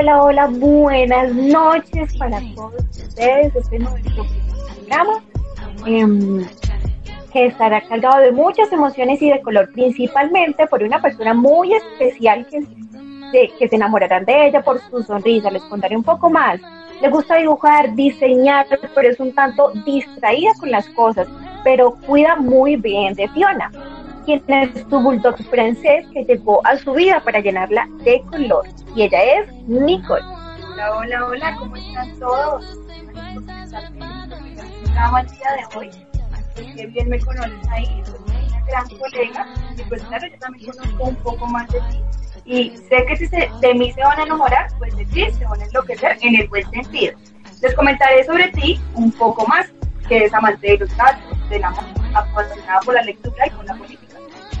Hola, hola, buenas noches para todos ustedes. Este es nuestro programa em, que estará cargado de muchas emociones y de color, principalmente por una persona muy especial que, que se enamorarán de ella por su sonrisa. Les contaré un poco más. Le gusta dibujar, diseñar, pero es un tanto distraída con las cosas, pero cuida muy bien de Fiona quien es tu bulldog francés que llegó a su vida para llenarla de color. Y ella es Nicole. Hola, hola, hola, ¿cómo están todos? El día de hoy. Qué bien me conoces ahí, una gran colega. Y pues claro, yo también conozco un poco más de ti. Y sé que si de mí se van a enamorar, pues de ti se van a enloquecer en el buen sentido. Les comentaré sobre ti un poco más, que es amante de los gatos, de la apasionada por la lectura y con la política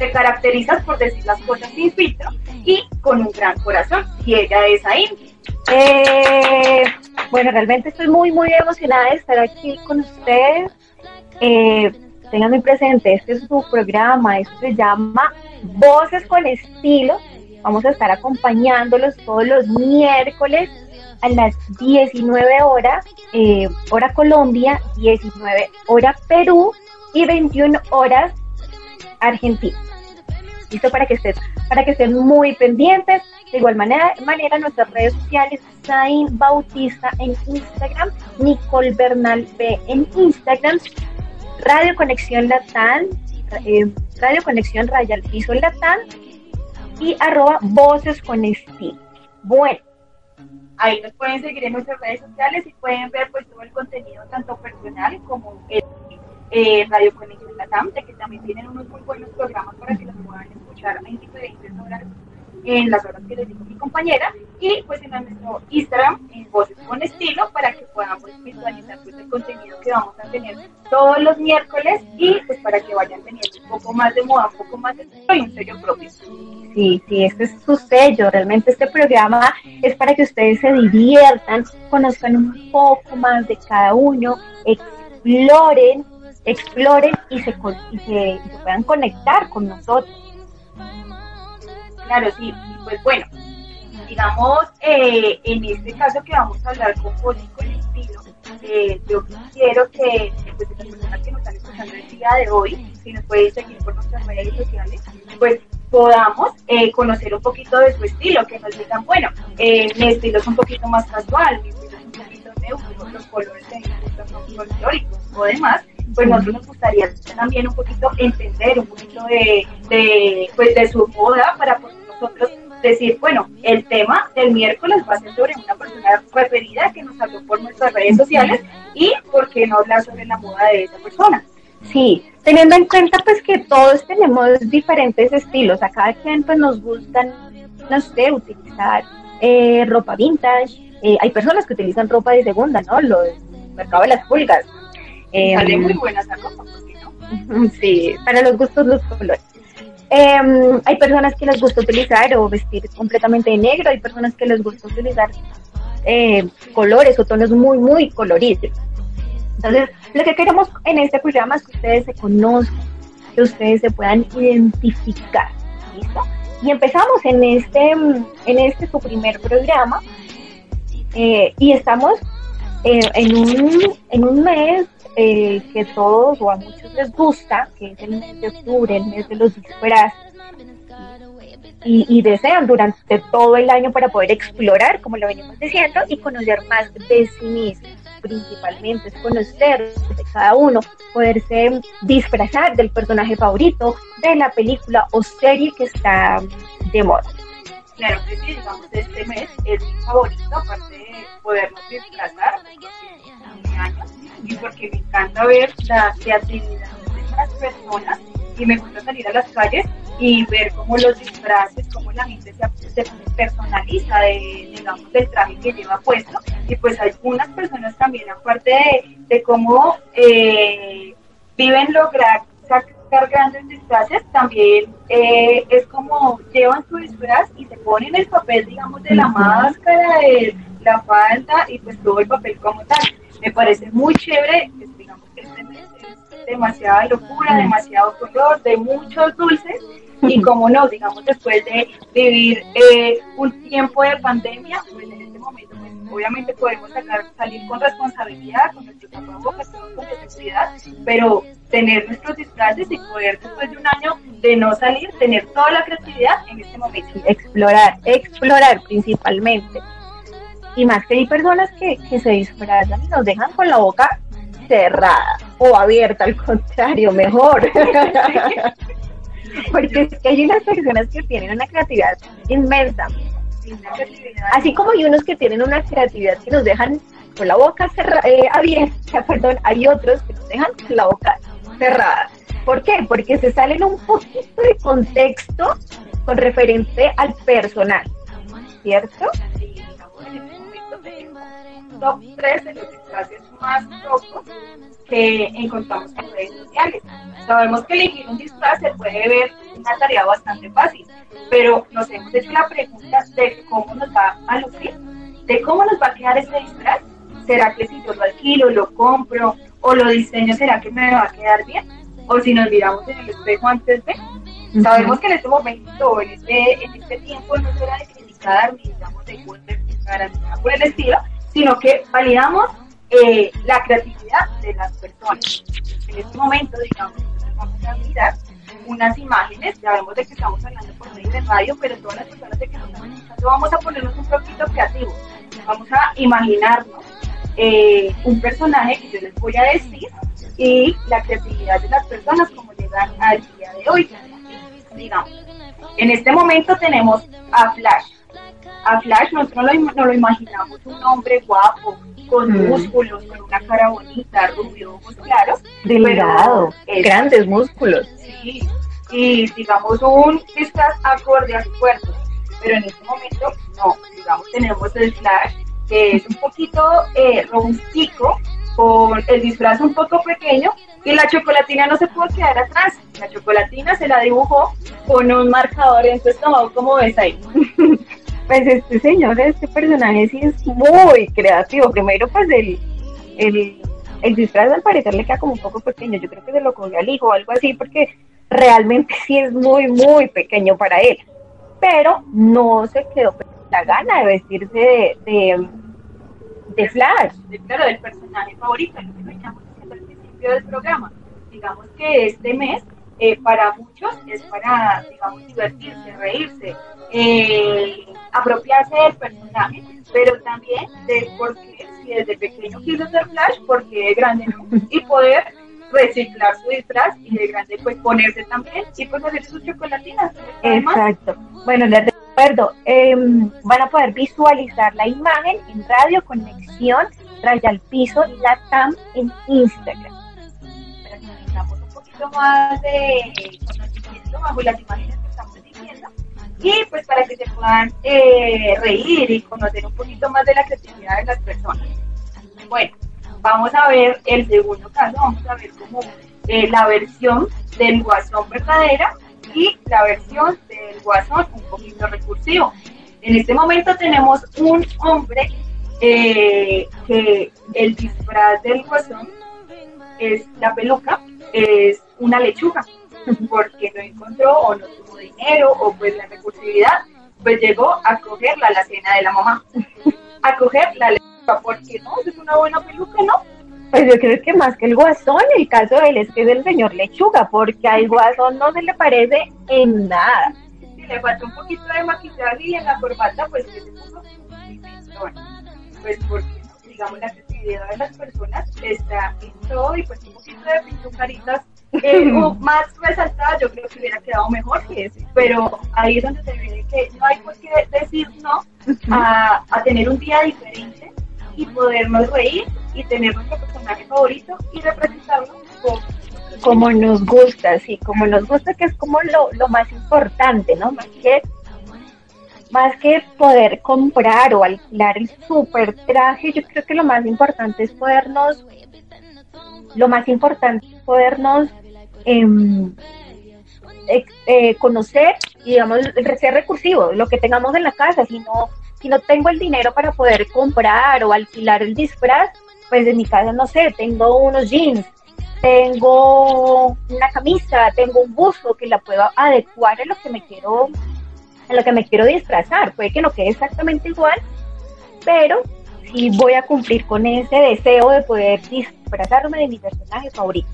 te caracterizas por decir las cosas sin filtro y con un gran corazón, y ella es ahí. Eh, bueno, realmente estoy muy, muy emocionada de estar aquí con ustedes. Eh, muy presente, este es su programa, esto se llama Voces con Estilo. Vamos a estar acompañándolos todos los miércoles a las 19 horas, eh, hora Colombia, 19 hora Perú y 21 horas Argentina. ¿Listo? Para que estén, para que estén muy pendientes. De igual manera, manera nuestras redes sociales, Zain Bautista en Instagram, Nicole Bernal B en Instagram, Radio Conexión Latán, eh, Radio Conexión Rayal Piso Latán y arroba Voces con. Bueno, ahí nos pueden seguir en nuestras redes sociales y pueden ver pues todo el contenido tanto personal como el eh, Radio Conexión Latam, de que también tienen unos muy buenos programas para que los puedan diferentes horas, en las horas que les dijo mi compañera, y pues en nuestro Instagram, en Voces con Estilo, para que podamos visualizar pues, el contenido que vamos a tener todos los miércoles y pues para que vayan teniendo un poco más de moda, un poco más de estilo y un sello propio. Sí, sí, este es su sello. Realmente este programa es para que ustedes se diviertan, conozcan un poco más de cada uno, exploren exploren y se, y se, puedan conectar con nosotros. Claro, sí, pues bueno, digamos, eh, en este caso que vamos a hablar con Poli Colectivo, eh, yo quiero que pues, las personas que nos están escuchando el día de hoy, si nos pueden seguir por nuestras redes sociales, pues podamos eh, conocer un poquito de su estilo, que nos digan, bueno, eh, mi estilo es un poquito más casual, mi estilo es un poquito neutro, los colores son folclóricos o demás, pues nosotros nos gustaría también un poquito entender un poquito de, de, pues de su moda para nosotros decir, bueno, el tema del miércoles va a ser sobre una persona referida que nos habló por nuestras redes sociales y por qué no hablar sobre la moda de esa persona. Sí, teniendo en cuenta pues que todos tenemos diferentes estilos, a cada quien pues nos gustan, no sé, utilizar eh, ropa vintage, eh, hay personas que utilizan ropa de segunda, ¿no? Lo del mercado de las pulgas, eh, Sale muy buena esa ropa, no? Sí, para los gustos los colores. Em, hay personas que les gusta utilizar o vestir completamente de negro, hay personas que les gusta utilizar eh, colores o tonos muy, muy coloridos. Entonces, lo que queremos en este programa es que ustedes se conozcan, que ustedes se puedan identificar. ¿Listo? Y empezamos en este, en este su primer programa eh, y estamos eh, en, un, en un mes eh, que todos o a muchos les gusta, que es el mes de octubre, el mes de los disfraces, y, desean durante todo el año para poder explorar, como lo venimos diciendo, y conocer más de sí mismos. Principalmente es conocer de cada uno, poderse disfrazar del personaje favorito de la película o serie que está de moda. Claro que sí, digamos, este mes es mi favorito, aparte de podernos disfrazar, años y porque me encanta ver la creatividad de las personas y me gusta salir a las calles y ver cómo los disfraces, cómo la gente se, personaliza de, digamos, del traje que lleva puesto. Y pues algunas personas también, aparte de, cómo eh, viven lograr sacar grandes disfraces, también eh, es como llevan su disfraz y se ponen el papel, digamos, de la máscara, de la falda y pues todo el papel como tal me parece muy chévere, digamos que este es demasiada locura, demasiado color, de muchos dulces, Y como no, digamos, después de vivir eh, un tiempo de pandemia, pues en este momento, pues, obviamente podemos sacar, salir con responsabilidad, con nuestros tapabocas, con necesidad, pero tener nuestros disfraces y poder después de un año de no salir, tener toda la creatividad en este momento. Explorar, explorar principalmente. Y más que hay personas que, que se disfrazan y nos dejan con la boca cerrada o abierta, al contrario, mejor. Porque es que hay unas personas que tienen una creatividad inmensa. Así como hay unos que tienen una creatividad que nos dejan con la boca cerrada, eh, abierta, perdón, hay otros que nos dejan con la boca cerrada. ¿Por qué? Porque se salen un poquito de contexto con referente al personal, ¿cierto? Top 3 de los disfraces más locos que encontramos en redes sociales. Sabemos que elegir un disfraz se puede ver una tarea bastante fácil, pero nos hemos hecho la pregunta de cómo nos va a lucir, de cómo nos va a quedar este disfraz. ¿Será que si yo lo alquilo, lo compro o lo diseño, será que me va a quedar bien? O si nos miramos en el espejo antes de... Sabemos que en este momento, en este, en este tiempo, no será de criticar ni digamos de justificar por el estilo, sino que validamos eh, la creatividad de las personas. En este momento, digamos, vamos a mirar unas imágenes, ya vemos de que estamos hablando por medio de radio, pero todas las personas de que nos están escuchando vamos a ponernos un poquito creativos. Vamos a imaginarnos eh, un personaje que yo les voy a decir y la creatividad de las personas como llegan al día de hoy. Digamos, en este momento tenemos a Flash a Flash nosotros no lo, imaginamos un hombre guapo, con mm. músculos, con una cara bonita, rubio, ojos claros. Delgado, grandes músculos. Sí, y digamos un estás acorde a su cuerpo. Pero en este momento no, digamos tenemos el Flash que es un poquito eh, con el disfraz un poco pequeño y la chocolatina no se pudo quedar atrás. La chocolatina se la dibujó con un marcador en su estómago, como ves ahí. Pues este señor, este personaje sí es muy creativo. Primero, pues el, el, el disfraz al parecer le queda como un poco pequeño. Yo creo que se lo cogió al hijo o algo así, porque realmente sí es muy, muy pequeño para él. Pero no se quedó la gana de vestirse de, de, de Flash. Claro, del personaje favorito, lo que veníamos diciendo al principio del programa. Digamos que este mes eh, para muchos es para, digamos, divertirse, reírse, eh, apropiarse del personaje, pero también de porque si desde pequeño quiso ser Flash, porque es grande no, y poder reciclar su disfraz y de grande pues ponerse también y pues hacer sus chocolatinas. Exacto. Bueno, les recuerdo, em, van a poder visualizar la imagen en Radio Conexión, Raya al Piso, la TAM en Instagram. Poquito más de conocimiento bajo las imágenes que estamos diciendo y pues para que se puedan eh, reír y conocer un poquito más de la creatividad de las personas. Bueno, vamos a ver el segundo caso, vamos a ver como eh, la versión del guasón verdadera y la versión del guasón un poquito recursivo. En este momento tenemos un hombre eh, que el disfraz del guasón es la peluca, es una lechuga porque no encontró o no tuvo dinero o pues la recursividad, pues llegó a cogerla a la cena de la mamá, a coger la lechuga, porque no, es una buena peluca, ¿no? Pues yo creo que más que el guasón, el caso de él es que es el señor lechuga, porque al guasón no se le parece en nada. Si le falta un poquito de maquillaje y en la corbata, pues que se puso Pues porque, digamos, la creatividad de las personas está en todo y pues un poquito de pintucaritas eh, más resaltada, yo creo que hubiera quedado mejor que ese. Pero ahí es donde se ve que no hay por qué decir no a, a tener un día diferente y podernos reír y tener nuestro personaje favorito y representarlo como, nos gusta, sí, como nos gusta, que es como lo, lo más importante, ¿no? Más que más que poder comprar o alquilar el super traje, yo creo que lo más importante es podernos, lo más importante es podernos Em, eh, conocer y digamos ser recursivo, lo que tengamos en la casa, si no, si no tengo el dinero para poder comprar o alquilar el disfraz, pues en mi casa no sé, tengo unos jeans tengo una camisa, tengo un buzo que la puedo adecuar a lo que me quiero, a lo que me quiero disfrazar. Puede que no quede exactamente igual, pero sí voy a cumplir con ese deseo de poder disfrazarme de mi personaje favorito.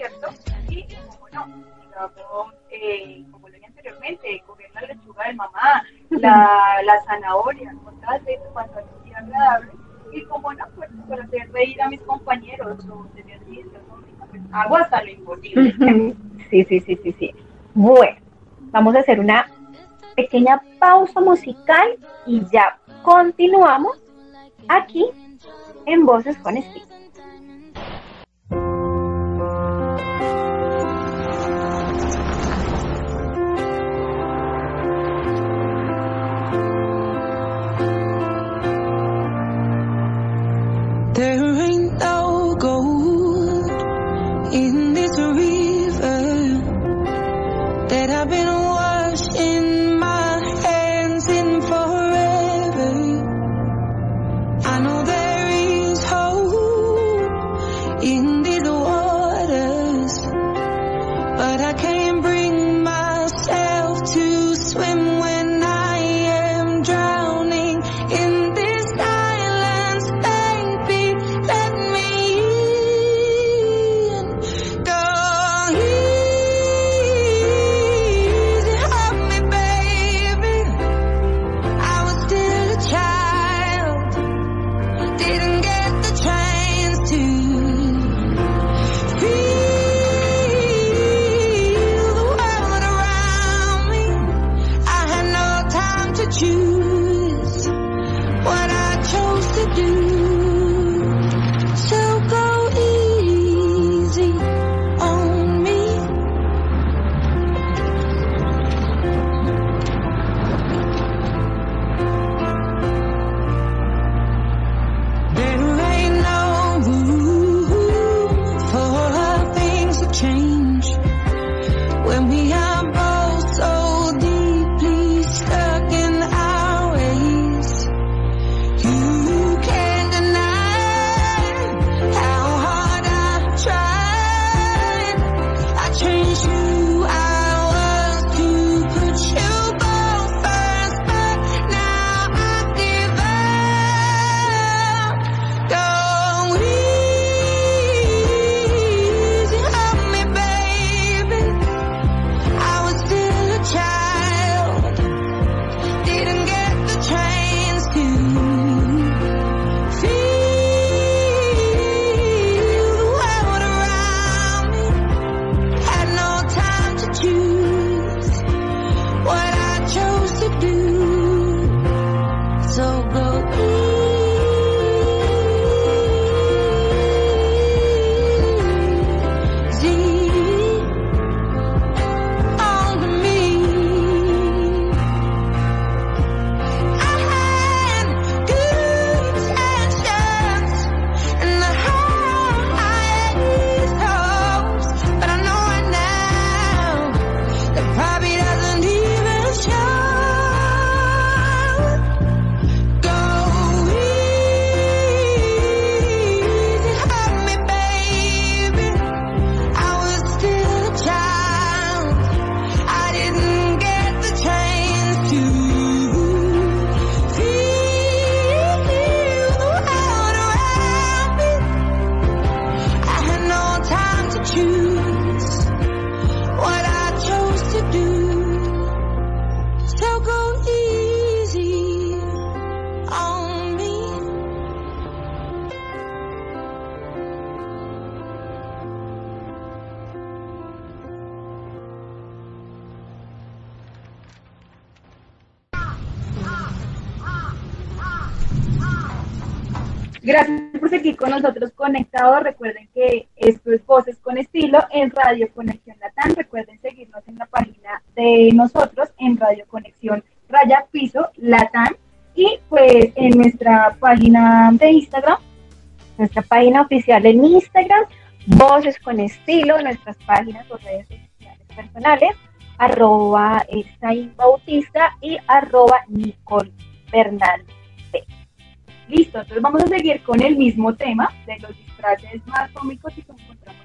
¿Cierto? Y como no, digamos, eh, como lo dije anteriormente, coger la lechuga de mamá, la, la zanahoria, cosas de cuanto a agradable y como no, pues para hacer reír a mis compañeros o tener pues, hago hasta lo imposible. Sí, sí, sí, sí, sí. Bueno, vamos a hacer una pequeña pausa musical y ya continuamos aquí en Voces con Estilo. Radio Conexión Latán. Recuerden seguirnos en la página de nosotros en Radio Conexión Raya Piso Latán y pues en nuestra página de Instagram, nuestra página oficial en Instagram, Voces con Estilo, nuestras páginas o redes sociales personales, arroba Bautista y arroba Nicole Bernal. Listo, entonces vamos a seguir con el mismo tema de los disfraces más cómicos y que encontramos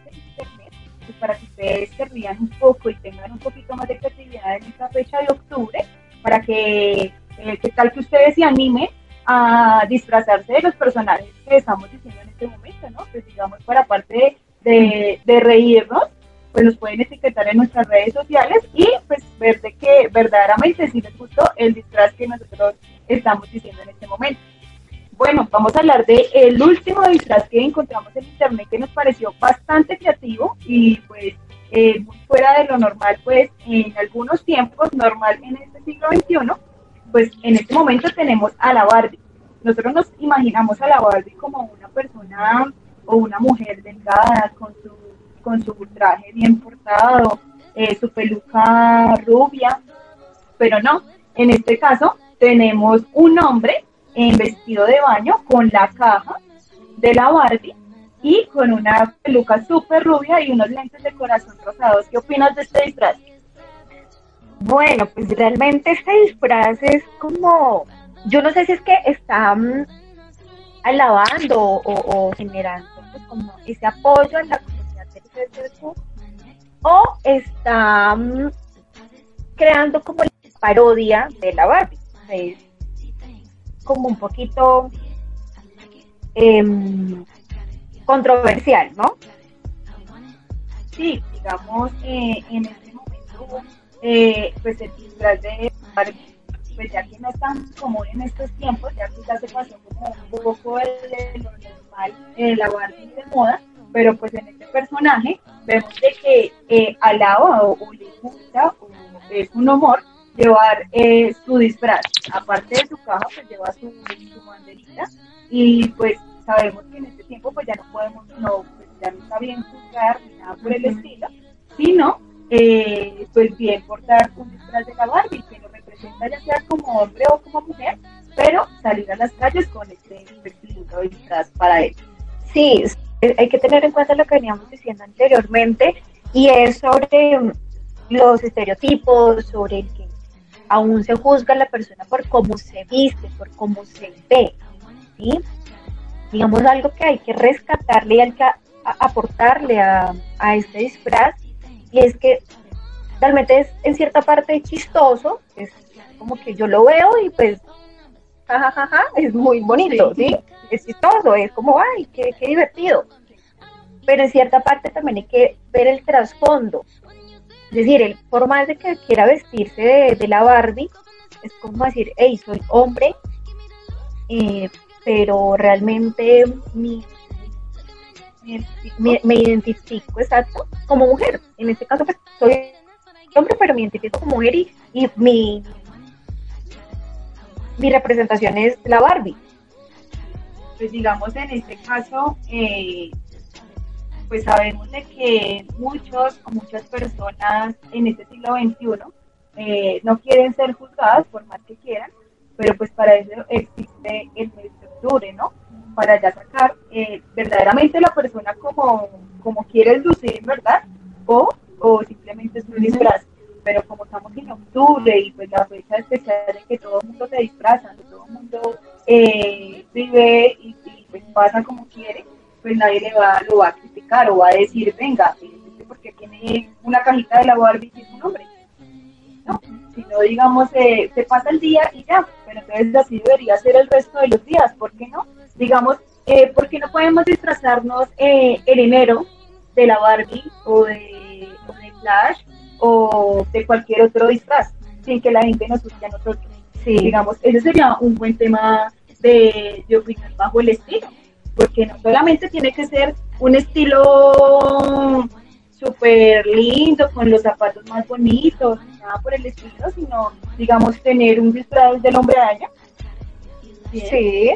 para que ustedes se rían un poco y tengan un poquito más de creatividad en esta fecha de octubre, para que, eh, ¿qué tal que ustedes se animen a disfrazarse de los personajes que estamos diciendo en este momento, ¿no? Pues digamos, para parte de, de, reírnos, pues nos pueden etiquetar en nuestras redes sociales y pues ver de que verdaderamente sí les gustó el disfraz que nosotros estamos diciendo en este momento. Bueno, vamos a hablar de el último disfraz que encontramos en internet que nos pareció bastante creativo y pues eh, fuera de lo normal, pues en algunos tiempos, normal en este siglo XXI, pues en este momento tenemos a la Barbie. Nosotros nos imaginamos a la Barbie como una persona o una mujer delgada con su, con su traje bien portado, eh, su peluca rubia, pero no, en este caso tenemos un hombre en vestido de baño con la caja de la Barbie y con una peluca súper rubia y unos lentes de corazón rosados. ¿Qué opinas de este disfraz? Bueno, pues realmente este disfraz es como, yo no sé si es que está mm, alabando o, generando pues, como ese apoyo en la comunidad LGBTQ o está mm, creando como la parodia de la Barbie. Como un poquito em, controversial, ¿no? Sí, digamos, eh, en este momento eh, pues el disfraz de pues ya que no es tan común en estos tiempos, ya quizás se pasó como un poco de, lo normal, eh, la Barbie de moda, pero pues en este personaje vemos de que eh, lado o, le gusta o es un humor llevar eh, su disfraz, aparte de su caja, pues lleva su, su banderita. Y pues sabemos que en este tiempo pues ya no podemos, no, pues ya no está bien juzgar ni nada por el estilo, sino eh, pues bien portar un disfraz de la Barbie que lo representa ya sea como hombre o como mujer, pero salir a las calles con este vestido disfraz para él. Sí, hay que tener en cuenta lo que veníamos diciendo anteriormente y es sobre mm, los estereotipos, sobre el que aún se juzga a la persona por cómo se viste, por cómo se ve, ¿sí? Digamos algo que hay que rescatarle y hay que aportarle a, a este disfraz y es que realmente es en cierta parte chistoso, es como que yo lo veo y pues, jajajaja, es muy bonito, ¿sí? Es chistoso, es como, ay, qué, qué divertido. Pero en cierta parte también hay que ver el trasfondo. Es decir, el, por de que quiera vestirse de, la Barbie, es como decir, hey, soy hombre, eh, pero realmente mi me, identifico exacto como mujer. En este caso, pues soy hombre, pero me identifico como mujer y, mi, mi representación es la Barbie. Pues digamos, en este caso, eh, pues sabemos de que muchos o muchas personas en este siglo XXI eh, no quieren ser juzgadas por más que quieran, pero pues para eso existe el mes de octubre, ¿no? para ya sacar eh, verdaderamente la persona como, como quiere lucir, ¿verdad? O, o simplemente es un disfraz. Pero como estamos en octubre y pues la fecha especial de que todo el mundo se disfraza, todo el mundo eh, vive y, pues pasa como quiere, pues nadie le va, lo va a criticar o va a decir, venga, porque tiene una cajita de la Barbie y es un hombre. No, sino digamos, eh, se pasa el día y ya, pero entonces así debería ser el resto de los días, ¿por qué no? digamos, eh, ¿por qué no podemos disfrazarnos eh, en enero de la Barbie o de, Flash o de cualquier otro disfraz sin que la gente nos use a nosotros? Sí. Digamos, ese sería un buen tema de, de opinión bajo el estilo, porque no solamente tiene que ser un estilo súper lindo, con los zapatos más bonitos, nada por el estilo, sino, digamos, tener un disfraz del hombre araña. Sí.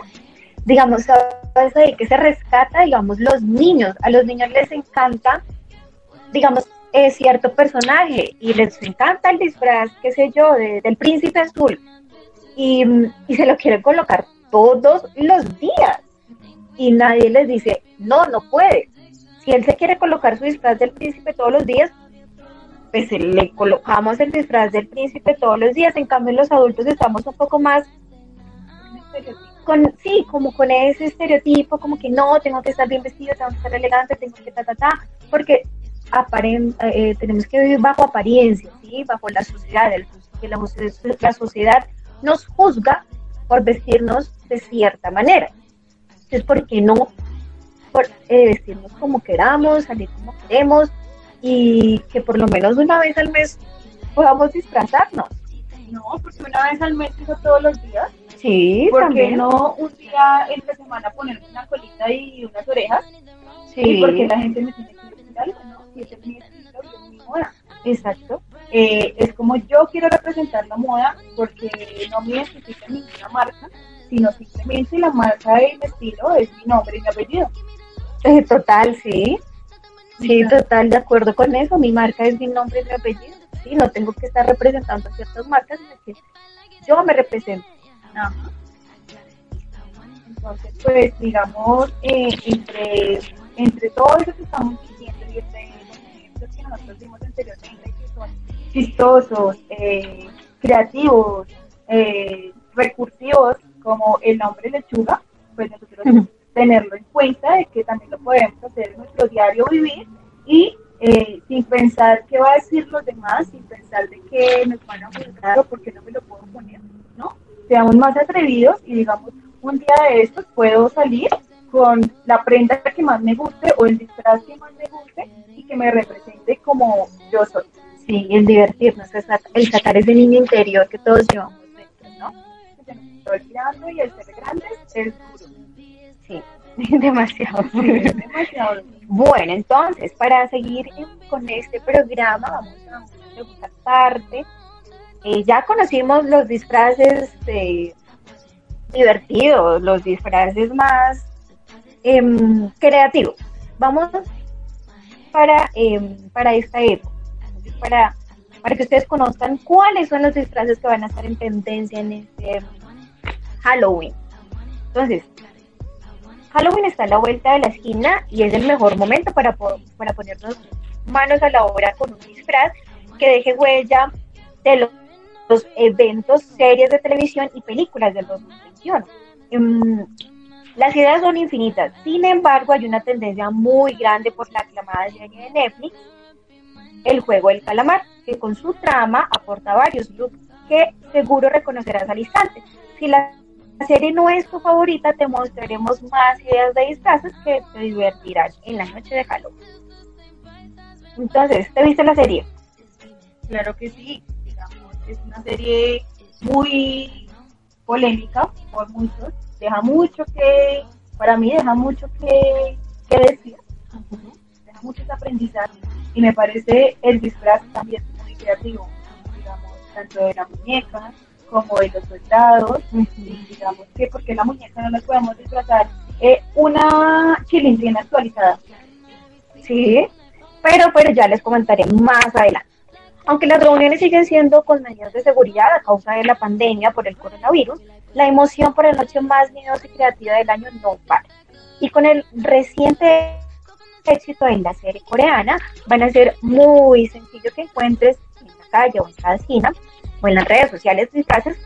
Digamos, ¿sabes que se rescata, digamos, los niños? A los niños les encanta, digamos, es cierto personaje y les encanta el disfraz, qué sé yo, del príncipe azul. Y, y se lo quieren colocar todos los días y nadie les dice, no, no puede. Si él se quiere colocar su disfraz del príncipe todos los días, pues le colocamos el disfraz del príncipe todos los días. En cambio, los adultos estamos un poco más con, sí, como con ese estereotipo, como que no, tengo que estar bien vestido, tengo que estar elegante, tengo que ta, ta, ta, porque aparen, eh, tenemos que vivir bajo apariencia, ¿sí? bajo la sociedad, que la, la, sociedad nos juzga por vestirnos de cierta manera. Entonces, ¿por qué no por, eh, vestirnos como queramos, salir como queremos y que por lo menos una vez al mes podamos disfrazarnos? No, porque una vez al mes hizo todos los días. Sí, porque no un día entre semana poner una colita y unas orejas? Sí. porque la gente me tiene que decir algo, ¿no? Y ese es mi estilo es mi moda. Exacto. Eh, es como yo quiero representar la moda porque no me identifica ninguna marca, sino simplemente la marca de mi estilo es mi nombre y mi apellido. Eh, total, sí. Sí, total, de acuerdo con eso. Mi marca es mi nombre y mi apellido. Sí, no tengo que estar representando a ciertas marcas, sino que yo me represento. Entonces, pues, digamos, eh, entre, entre todo eso que estamos diciendo y entre los ejemplos que nosotros vimos anteriormente, que son chistosos, eh, creativos, eh, recursivos, como el nombre lechuga, pues nosotros tenerlo en cuenta de que también lo podemos hacer en nuestro diario vivir y eh, sin pensar qué va a decir los demás, sin pensar de que nos van a juzgar o por qué no me lo puedo poner, ¿no? Seamos más atrevidos y digamos, un día de estos puedo salir con la prenda que más me guste o el disfraz que más me guste y que me represente como yo soy. Sí, el divertirnos, el sacar ese niño interior que todos llevamos dentro, ¿no? Y el ser grande es duro. Sí, demasiado. demasiado. Bueno, entonces, para seguir con este programa, vamos a una segunda parte. Eh, ya conocimos los disfraces eh, divertidos, los disfraces más em, creativos. Vamos para, em, para esta época, para, para que ustedes conozcan cuáles son los disfraces que van a estar en tendencia en este Halloween. Entonces, Halloween está a la vuelta de la esquina y es el mejor momento para, para ponernos manos a la obra con un disfraz que deje huella de los, eventos, series de televisión y películas de 2021. Um, las ideas son infinitas, sin embargo hay una tendencia muy grande por la aclamada serie de Netflix, El Juego del Calamar, que con su trama aporta varios looks que seguro reconocerás al instante. Si la serie no es tu favorita, te mostraremos más ideas de disfraces que te divertirán en la noche de Halloween. Entonces, ¿te viste la serie? Claro que sí, digamos, es una serie muy polémica por muchos, deja mucho que, para mí deja mucho que, decir, deja muchos aprendizajes y me parece el disfraz también muy creativo, digamos, tanto de la muñeca, como de los soldados, digamos que porque la muñeca no la podemos disfrazar eh, una chilindrina actualizada. Sí, pero, pero ya les comentaré más adelante. Aunque las reuniones siguen siendo con medidas de seguridad a causa de la pandemia por el coronavirus, la emoción por la noche más miedosa y creativa del año no para. Y con el reciente éxito en la serie coreana, van a ser muy sencillo que encuentres en la calle o en cada esquina o en las redes sociales disfraces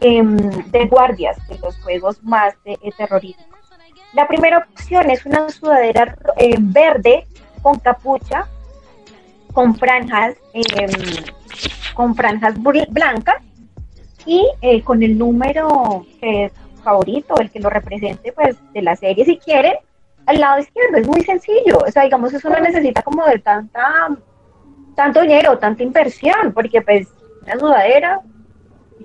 em, de guardias de los juegos más de, eh, terroríficos. La primera opción es una sudadera eh, verde con capucha, con franjas, em, con franjas blancas y eh, con el número que es favorito, el que lo represente pues de la serie si quieren, al lado izquierdo. Es muy sencillo. O sea, digamos, eso no necesita como de tanta tanto dinero, tanta inversión, porque pues la sudadera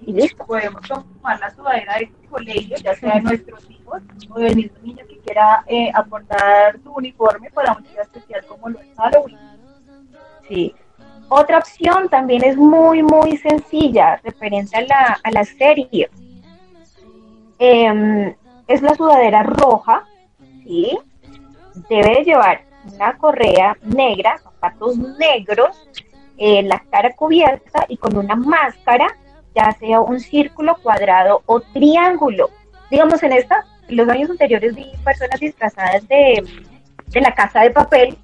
y listo. Podemos tomar la sudadera de colegio, ya sea de nuestros hijos o del mismo niño que quiera eh, aportar su uniforme para un día especial como lo es Halloween. Sí. Otra opción también es muy, muy sencilla, referente a la, a la serie. Em, es la sudadera roja, ¿sí? Debe llevar una correa negra, zapatos negros, eh, la cara cubierta y con una máscara, ya sea un círculo, cuadrado o triángulo. Digamos, en esta, en los años anteriores vi personas disfrazadas de, de la casa de papel.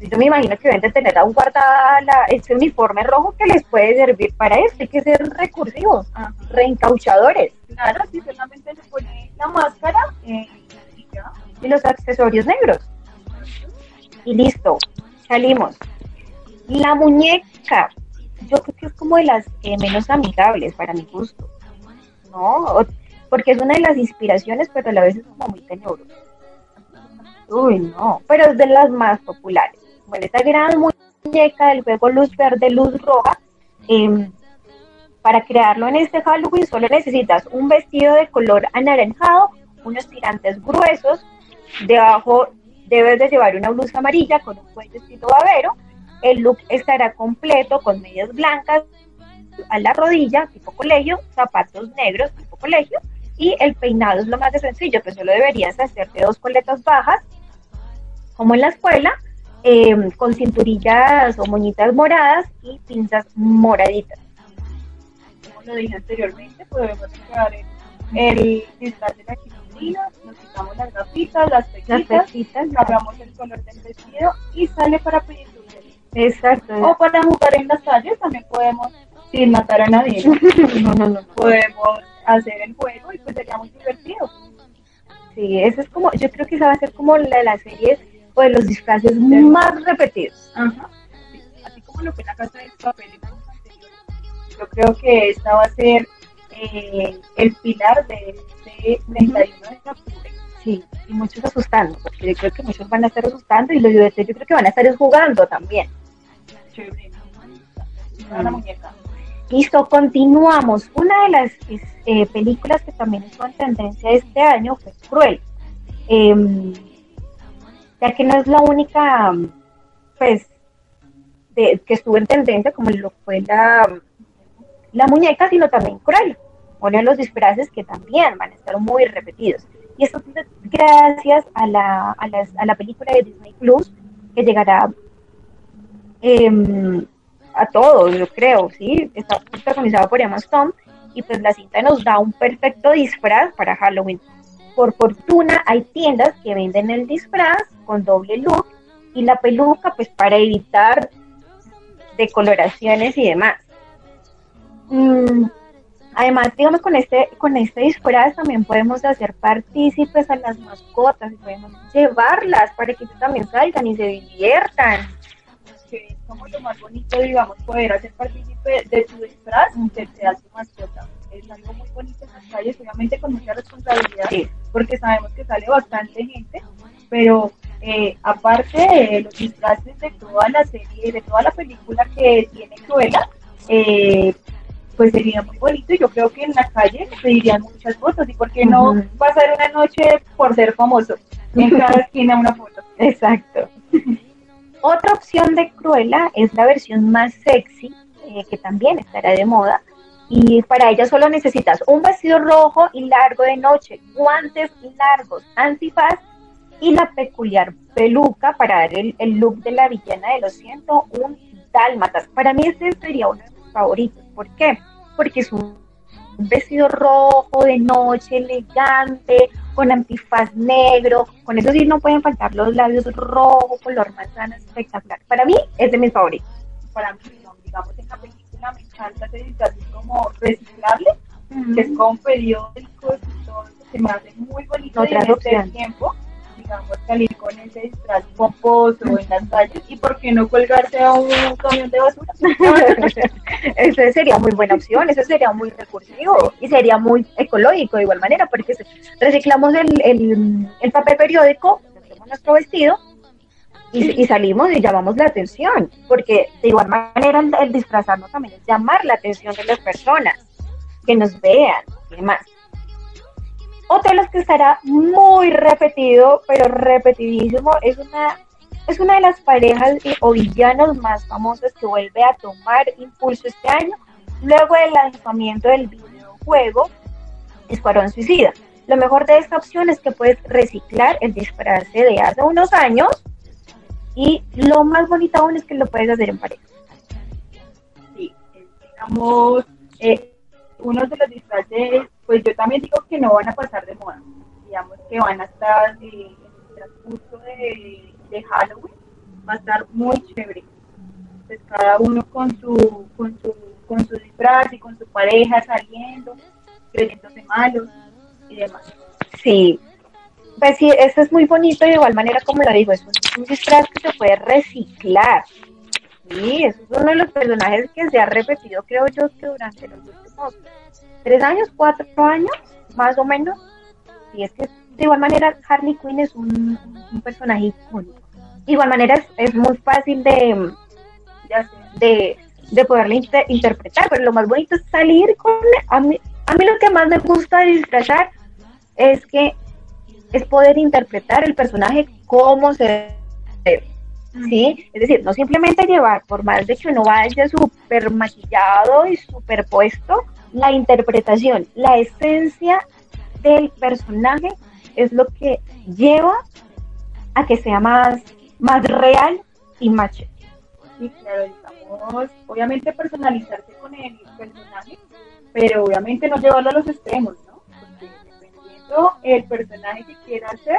Yo me imagino que deben de tener aún guardada ese uniforme rojo que les puede servir para esto. Hay que ser recursivos, ah. reencauchadores. Claro, si solamente se pone la máscara eh. Y los accesorios negros. Y listo, salimos. La muñeca, yo creo que es como de las eh, menos amigables para mi gusto. ¿No? Porque es una de las inspiraciones, pero a la vez es como muy tenebrosa. Uy, no, pero es de las más populares. Bueno, esta gran muñeca del juego luz verde, luz roja, eh, para crearlo en este Halloween solo necesitas un vestido de color anaranjado, unos tirantes gruesos, debajo debes de llevar una blusa amarilla con un cuello babero, el look estará completo con medias blancas a la rodilla, tipo colegio, zapatos negros, tipo colegio, y el peinado es lo más de sencillo, que solo deberías hacerte dos coletas bajas, como en la escuela, eh, con cinturillas o moñitas moradas y pinzas moraditas. Lo dije anteriormente, podemos crear el, disfraz de la chilindrina, nos quitamos las gafitas, las pequitas, cambiamos el color del vestido y sale para pedir Exacto. O para jugar en las calles también podemos, sin matar a nadie, no, no, no, podemos hacer el juego y pues sería muy divertido. Sí, eso es como, yo creo que esa va a ser como la de las series o de los disfraces más repetidos. Ajá. así como lo que la casa de papel yo creo que esta va a ser eh, el pilar de este 31 de octubre. Y muchos asustando, porque yo creo que muchos van a estar asustando y los yo creo que van a estar jugando también. Chévere. Una muñeca. Listo, continuamos. Una de las eh, películas que también estuvo en tendencia este año fue Cruel. Em, ya que no es la única, pues, de, que estuvo en tendencia, como lo fue la, la muñeca, sino también Cruel. Uno de los disfraces que también van a estar muy repetidos. Y esto es gracias a la, a, a la película de Disney Plus, que llegará em, a todos, yo creo, ¿sí? Está protagonizada por Emma Stone, y pues la cinta nos da un perfecto disfraz para Halloween. Por fortuna hay tiendas que venden el disfraz con doble look y la peluca pues para evitar decoloraciones y demás. Mm, además, digamos, con este, con este disfraz también podemos hacer partícipes a las mascotas y podemos llevarlas para que también salgan y se diviertan. Que es como lo más bonito, digamos, poder hacer partícipe de tu disfraz que sea tu mascota. Es algo muy bonito en las calles, obviamente con mucha responsabilidad, porque sabemos que sale bastante gente, pero eh, aparte de los disfraces de toda la serie, de toda la película que tiene Cruella, eh, pues sería muy bonito y yo creo que en la calle se dirían muchas fotos y por qué no pasar una noche por ser famoso en cada esquina una foto. Exacto. Otra opción de Cruella es la versión más sexy, eh, que también estará de moda, y para ella solo necesitas un vestido rojo y largo de noche, guantes largos, antifaz y la peculiar peluca para dar el, el look de la villana de los 101 dálmatas. Para mí este sería uno de mis favoritos ¿Por qué? Porque es un vestido rojo de noche, elegante, con antifaz negro, con eso sí no pueden faltar los labios rojos, color manzana, espectacular. Para mí es de mis favoritos. Para mí, digamos, en la película me encanta ese disfraz como reciclable, que es con periódicos y todo, se me hace muy bonito Otra en tiempo con ese disfraz pomposo en las calles y por qué no colgarse a un camión de basura. eso sería muy buena opción, eso sería muy recursivo y sería muy ecológico de igual manera, porque reciclamos el, el, el papel periódico, nuestro vestido y, salimos y llamamos la atención, porque de igual manera el, disfrazarnos también es llamar la atención de las personas, que nos vean y demás. Otro de los que estará muy repetido, pero repetidísimo, es una, es una de las parejas o villanos más famosas que vuelve a tomar impulso este año, luego del lanzamiento del videojuego Escuadrón Suicida. Lo mejor de esta opción es que puedes reciclar el disfraz de hace unos años y lo más bonito aún es que lo puedes hacer en pareja. Sí, digamos, eh, uno de los disfraces pues yo también digo que no van a pasar de moda, digamos que van a estar el transcurso de, Halloween, va a estar muy chévere. Pues cada uno con su, con su, con su disfraz y con su pareja saliendo, creyéndose malos y demás. Sí, pues sí, esto es muy bonito y de igual manera como lo digo, es un, disfraz que se puede reciclar. Sí, es uno de los personajes que se ha repetido, creo yo, que durante los últimos tres años, cuatro años, más o menos. Y es que de igual manera Harley Quinn es un, personaje icónico. De igual manera es, muy fácil de, de, de poderle interpretar, pero lo más bonito es salir con... A mí, a mí lo que más me gusta disfrazar es que es poder interpretar el personaje como se debe. ¿Sí? Es decir, no simplemente llevar, por más de que uno vaya súper maquillado y superpuesto, la interpretación, la esencia del personaje es lo que lleva a que sea más, más real y más Sí, claro, digamos, obviamente personalizarse con el personaje, pero obviamente no llevarlo a los extremos, ¿no? Porque dependiendo el personaje que quiera hacer,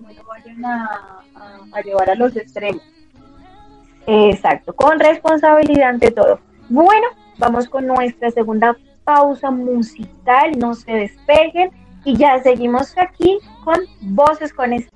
no lo vayan a, a, llevar a los extremos. Exacto, con responsabilidad ante todo. Bueno, vamos con nuestra segunda pausa musical, no se despeguen y ya seguimos aquí con Voces con este.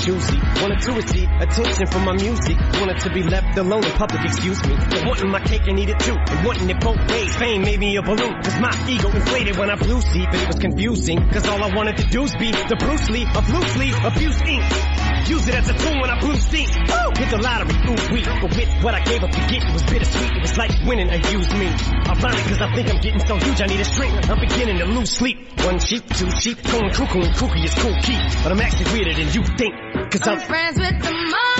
Choosy. Wanted to receive attention from my music. Wanted to be left alone in public, excuse me. But wanting my cake and eat it too. And wanting it both ways. Fame made me a balloon. Cause my ego inflated when I blew sleep. And it was confusing. Cause all I wanted to do was be the Bruce Lee of loosely abuse ink. Use it as a tool when I blew steam. Woo! Hit the lottery, ooh wee. But with what I gave up to get, it was bittersweet. It was like winning a used me. Ironic cause I think I'm getting so huge I need a shrink. I'm beginning to lose sleep. One sheep, two sheep, going cuckoo and kooky is cool key. But I'm actually weirder than you think. Cause I'm, friends with the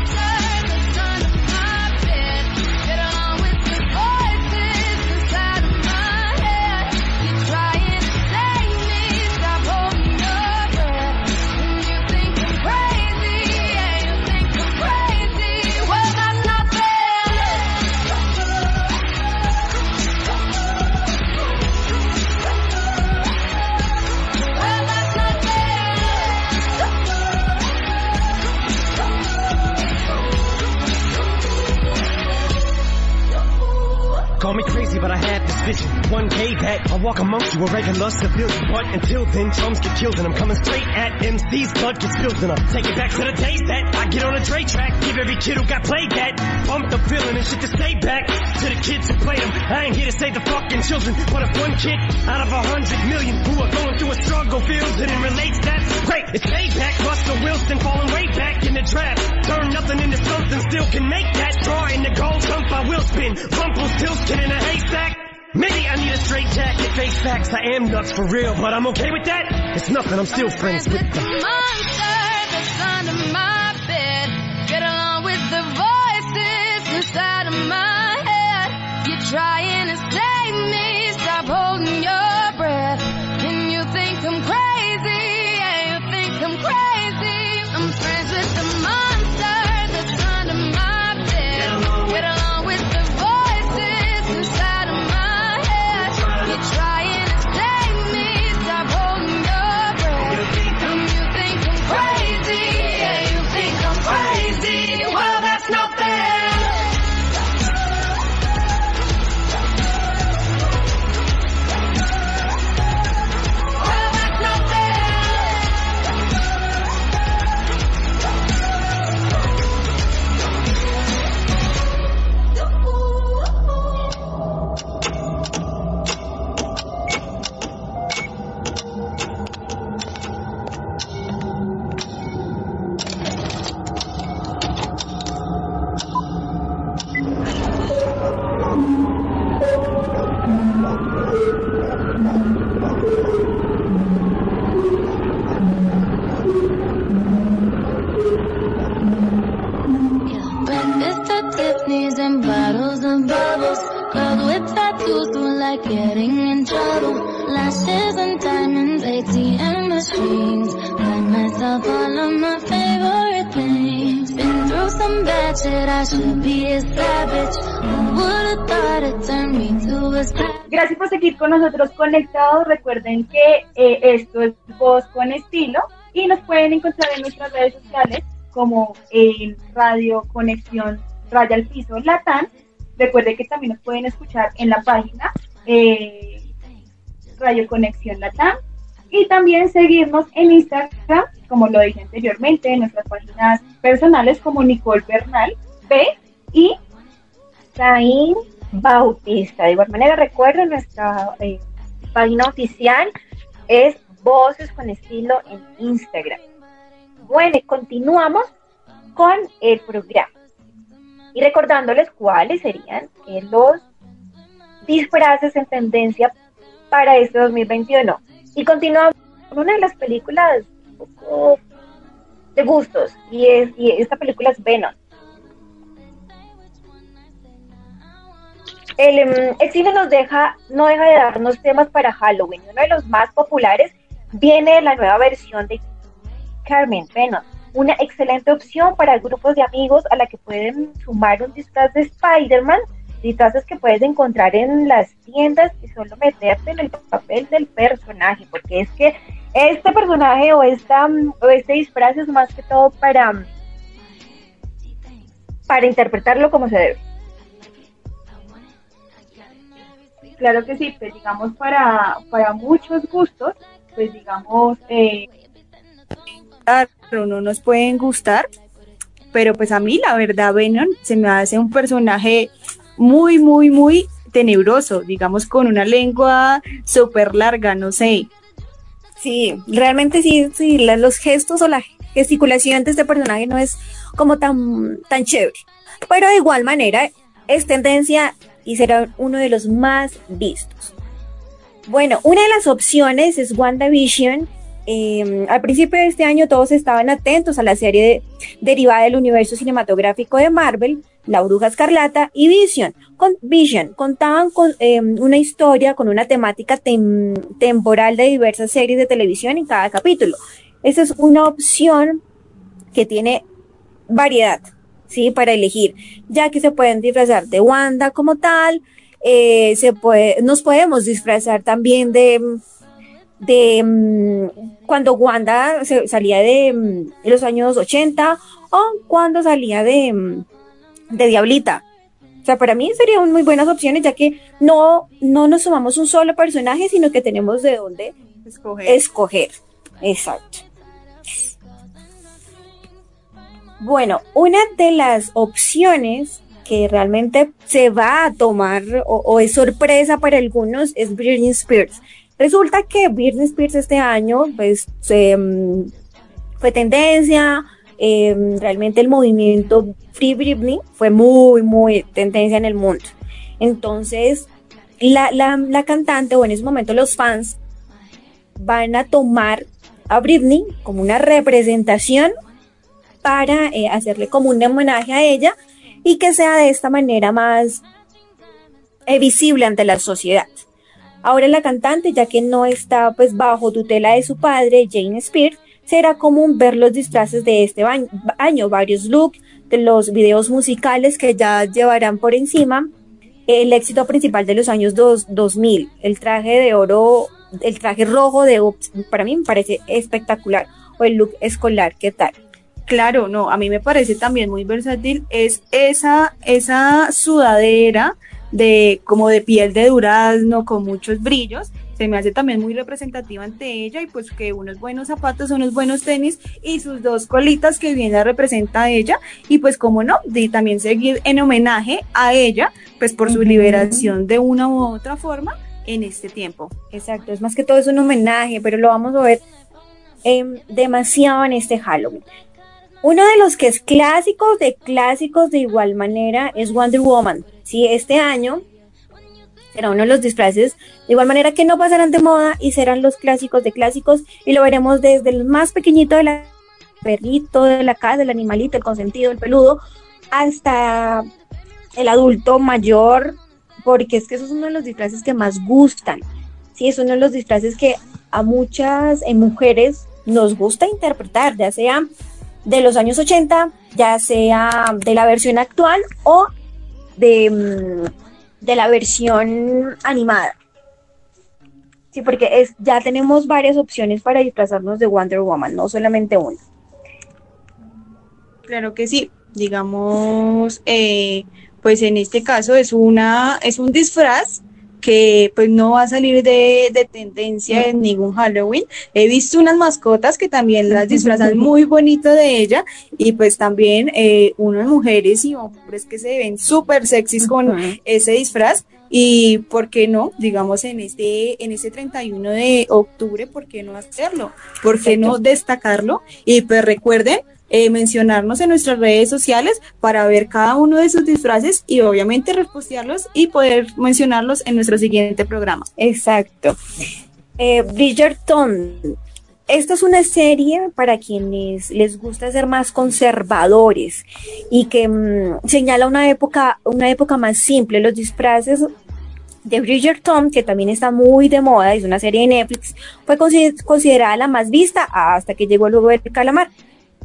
1K that I walk amongst you a regular civilian. But until then, chums get killed and I'm coming straight at MC's blood gets spilled and I take it back to the days that I get on a tray track. Give every kid who got played that bump the feeling and shit to stay back to the kids who played them. I ain't here to save the fucking children, but if one kid out of a hundred million who are going through a struggle feels it and relates that, great, it's payback. Buster Wilson falling way back in the trap, Turn nothing into something, still can make that. Draw in the gold jump, I will spin. Rumple still skin in a haystack. Maybe I need a straight jacket, face facts. I am nuts for real, but I'm okay with that. It's nothing. I'm still friends with the the. monster that's under my bed. Get along with the voices inside of my head. You're trying conectados. Recuerden que eh, esto es Voz con Estilo y nos pueden encontrar en nuestras redes sociales como en Radio Conexión Raya al Piso Latam. Recuerden que también nos pueden escuchar en la página eh, Radio Conexión Latam y también seguirnos en Instagram, como lo dije anteriormente, en nuestras páginas personales como Nicole Bernal B y Caín Bautista. De igual manera, recuerden nuestra eh, página oficial es Voces con Estilo en Instagram. Bueno, y continuamos con el programa. Y recordándoles cuáles serían eh, los disfraces en tendencia para este 2021. Y continuamos con una de las películas un poco de gustos, y, es, y esta película es Venom. El, em, el cine nos deja, no deja de darnos temas para Halloween. Uno de los más populares viene de la nueva versión de Carmen Venom, una excelente opción para grupos de amigos a la que pueden sumar un disfraz de Spider-Man, disfraces que puedes encontrar en las tiendas y solo meterte en el papel del personaje, porque es que este personaje o, esta, o este disfraz es más que todo para, para interpretarlo como se debe. Claro que sí, pues digamos para, para muchos gustos, pues digamos, eh, no nos pueden gustar, pero pues a mí la verdad Venom se me hace un personaje muy, muy, muy tenebroso, digamos con una lengua súper larga, no sé. Sí, realmente sí, sí, los gestos o la gesticulación de este personaje no es como tan, tan chévere. Pero de igual manera es tendencia y será uno de los más vistos. Bueno, una de las opciones es WandaVision. Eh, al principio de este año todos estaban atentos a la serie de- derivada del universo cinematográfico de Marvel, La Bruja Escarlata y Vision. Con Vision contaban con eh, una historia, con una temática tem- temporal de diversas series de televisión en cada capítulo. Esa es una opción que tiene variedad, ¿sí? Para elegir, ya que se pueden disfrazar de Wanda como tal, eh, se puede, nos podemos disfrazar también de, de mm, cuando Wanda se- salía de, mm, los años 80 o cuando salía de, mm, de Diablita. O sea, para mí serían muy buenas opciones, ya que no, no nos sumamos un solo personaje, sino que tenemos de dónde Escoger. escoger. Exacto. Bueno, una de las opciones que realmente se va a tomar o, es sorpresa para algunos es Britney Spears. Resulta que Britney Spears este año pues mm, fue tendencia, eh, realmente el movimiento Free Britney fue muy, muy tendencia en el mundo. Entonces, la, la, la cantante o en ese momento los fans van a tomar a Britney como una representación para eh, hacerle como un homenaje a ella y que sea de esta manera más eh, visible ante la sociedad. Ahora la cantante, ya que no está pues bajo tutela de su padre, Jane Spears, será común ver los disfraces de este año, varios looks, de los videos musicales que ya llevarán por encima el éxito principal de los años dos- 2000, el traje de oro, el traje rojo de para mí me parece espectacular, o el look escolar, ¿qué tal? Claro, no, a mí me parece también muy versátil, es esa, esa sudadera de como de piel de durazno con muchos brillos, se me hace también muy representativa ante ella y pues que unos buenos zapatos, unos buenos tenis y sus dos colitas que bien la representa a ella y pues como no, de también seguir en homenaje a ella, pues por su liberación de una u otra forma en este tiempo. Exacto, es más que todo es un homenaje, pero lo vamos a ver em, demasiado en este Halloween. Uno de los que es clásicos de clásicos de igual manera es Wonder Woman. Sí, este año será uno de los disfraces de igual manera que no pasarán de moda y serán los clásicos de clásicos y lo veremos desde el más pequeñito de la perrito de la casa, el animalito, el consentido, el peludo, hasta el adulto mayor, porque es que eso es uno de los disfraces que más gustan. Sí, es uno de los disfraces que a muchas eh, mujeres nos gusta interpretar, ya sea de los años 80, ya sea de la versión actual o de, mm, de la versión animada. Sí, porque es, ya tenemos varias opciones para disfrazarnos de Wonder Woman, no solamente una. Claro que sí, digamos, eh, pues en este caso es una, es un disfraz que pues no va a salir de, de tendencia en ningún Halloween. He visto unas mascotas que también las disfrazan muy bonito de ella y pues también eh, unas mujeres y hombres que se ven súper sexys con ese disfraz. Y por qué no, digamos en este en este 31 de octubre, por qué no hacerlo, por qué no destacarlo y pues recuerden eh, mencionarnos en nuestras redes sociales para ver cada uno de sus disfraces y obviamente repostearlos y poder mencionarlos en nuestro siguiente programa. Exacto. Eh, Bridgerton. Esta es una serie para quienes les gusta ser más conservadores y que mm, señala una época, una época más simple. Los disfraces de Bridgerton, que también está muy de moda, es una serie de Netflix, fue consider- considerada la más vista hasta que llegó el juego del calamar.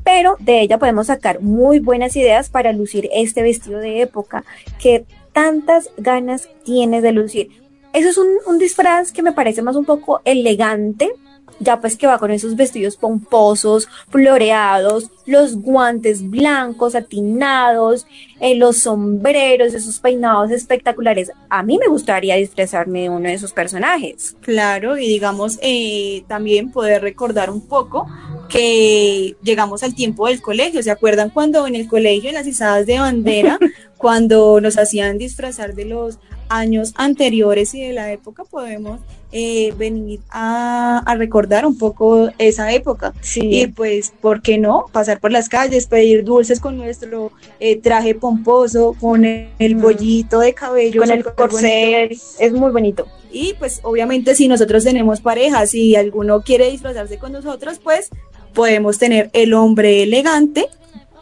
Pero de ella podemos sacar muy buenas ideas para lucir este vestido de época que tantas ganas tienes de lucir. Eso es un, disfraz que me parece más un poco elegante, ya pues que va con esos vestidos pomposos, floreados, los guantes blancos, atinados, eh, los sombreros, esos peinados espectaculares. A mí me gustaría disfrazarme de uno de esos personajes. Claro, y digamos eh, también poder recordar un poco que llegamos al tiempo del colegio. ¿Se acuerdan cuando en el colegio, en las izadas de bandera, cuando nos hacían disfrazar de los años anteriores y de la época, podemos eh, venir a, a recordar un poco esa época? Y pues, ¿por qué no? Pasar por las calles, pedir dulces con nuestro eh, traje pomposo, con el, el Ujú. bollito de cabello. con el corset, es muy bonito. Y pues obviamente si nosotros tenemos pareja, si alguno quiere disfrazarse con nosotros, pues podemos tener el hombre elegante,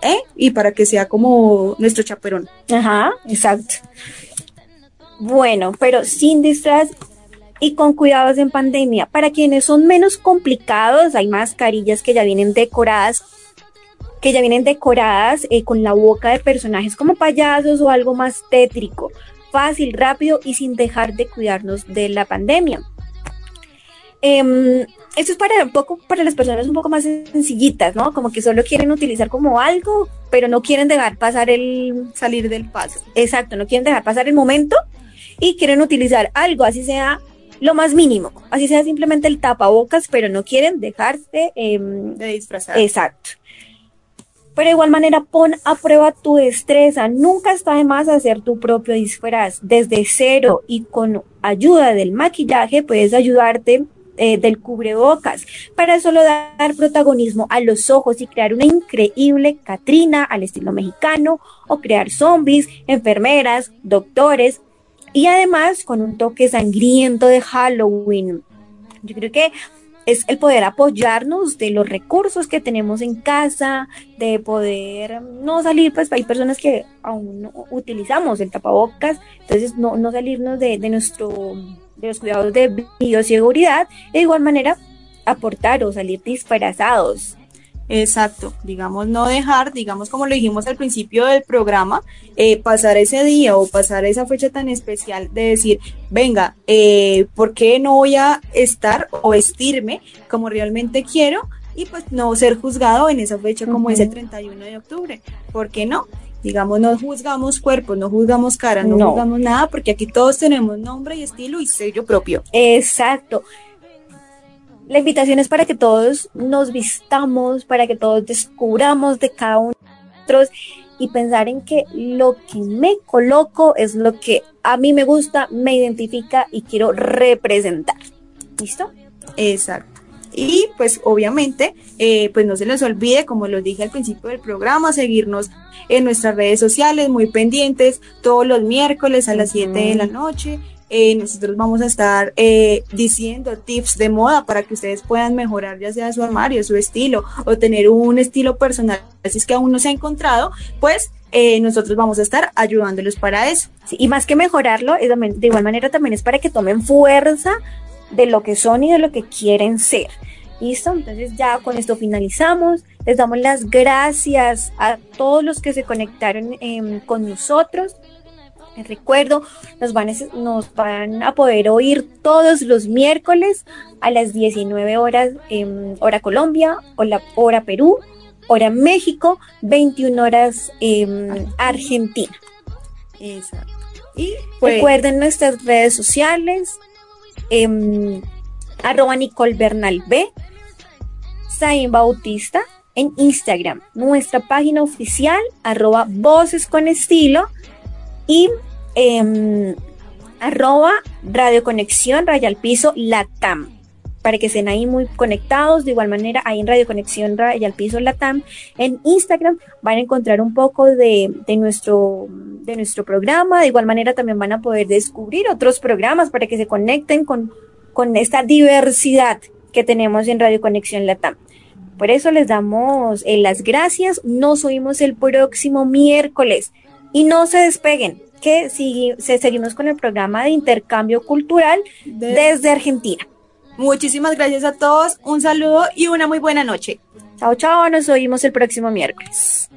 ¿eh? Y para que sea como nuestro chaperón. Ajá, exacto. Bueno, pero sin disfraz y con cuidados en pandemia. Para quienes son menos complicados, hay mascarillas que ya vienen decoradas, que ya vienen decoradas eh, con la boca de personajes como payasos o algo más tétrico, fácil, rápido y sin dejar de cuidarnos de la pandemia. em, esto es para un poco para las personas un poco más sencillitas, ¿no? Como que solo quieren utilizar como algo, pero no quieren dejar pasar el Salir del paso. exacto, no quieren dejar pasar el momento y quieren utilizar algo, así sea lo más mínimo, así sea simplemente el tapabocas, pero no quieren dejarse em, De disfrazar. Exacto. Pero de igual manera, pon a prueba tu destreza. Nunca está de más hacer tu propio disfraz. Desde cero y con ayuda del maquillaje puedes ayudarte eh, del cubrebocas. Para solo dar protagonismo a los ojos y crear una increíble Catrina al estilo mexicano o crear zombies, enfermeras, doctores y además con un toque sangriento de Halloween. Yo creo que es el poder apoyarnos de los recursos que tenemos en casa, de poder no salir, pues hay personas que aún no utilizamos el tapabocas, entonces no, no salirnos de, de nuestro, de los cuidados de bioseguridad, de igual manera aportar o salir disfrazados. Exacto, digamos, no dejar, digamos, como lo dijimos al principio del programa, eh, pasar ese día o pasar esa fecha tan especial de decir, venga, eh, ¿por qué no voy a estar o vestirme como realmente quiero? Y pues no ser juzgado en esa fecha como es el 31 de octubre. ¿Por qué no? Digamos, no juzgamos cuerpos, no juzgamos caras, no, No. juzgamos nada, porque aquí todos tenemos nombre y estilo y sello propio. Exacto. La invitación es para que todos nos vistamos, para que todos descubramos de cada uno de nosotros y pensar en que lo que me coloco es lo que a mí me gusta, me identifica y quiero representar. ¿Listo? Exacto. Y pues obviamente, eh, pues no se les olvide, como lo dije al principio del programa, seguirnos en nuestras redes sociales, muy pendientes, todos los miércoles a las 7 de la noche. Eh, nosotros vamos a estar eh, diciendo tips de moda para que ustedes puedan mejorar ya sea su armario, su estilo o tener un estilo personal. Si es que aún no se ha encontrado, pues eh, nosotros vamos a estar ayudándolos para eso. Sí, y más que mejorarlo, es de igual manera también es para que tomen fuerza de lo que son y de lo que quieren ser. ¿Listo? Entonces ya con esto finalizamos. Les damos las gracias a todos los que se conectaron em, con nosotros. Les recuerdo, nos van, a, nos van a poder oír todos los miércoles a las 19 horas, em, hora Colombia, o la hora Perú, hora México, 21 horas em, Argentina. Exacto. Y pues, Recuerden nuestras redes sociales, em, arroba Nicole Bernal B, Zain Bautista en Instagram, nuestra página oficial, arroba Voces con Estilo y em, arroba Radio Conexión Raya al Piso Latam. Para que estén ahí muy conectados, de igual manera ahí en Radio Conexión Raya al Piso Latam, en Instagram van a encontrar un poco de, de nuestro, de nuestro programa, de igual manera también van a poder descubrir otros programas para que se conecten con, con esta diversidad que tenemos en Radio Conexión Latam. Por eso les damos eh, las gracias. Nos oímos el próximo miércoles. Y no se despeguen, que si, se seguimos con el programa de intercambio cultural de- desde Argentina. Muchísimas gracias a todos, un saludo y una muy buena noche. Chao, chao, nos oímos el próximo miércoles.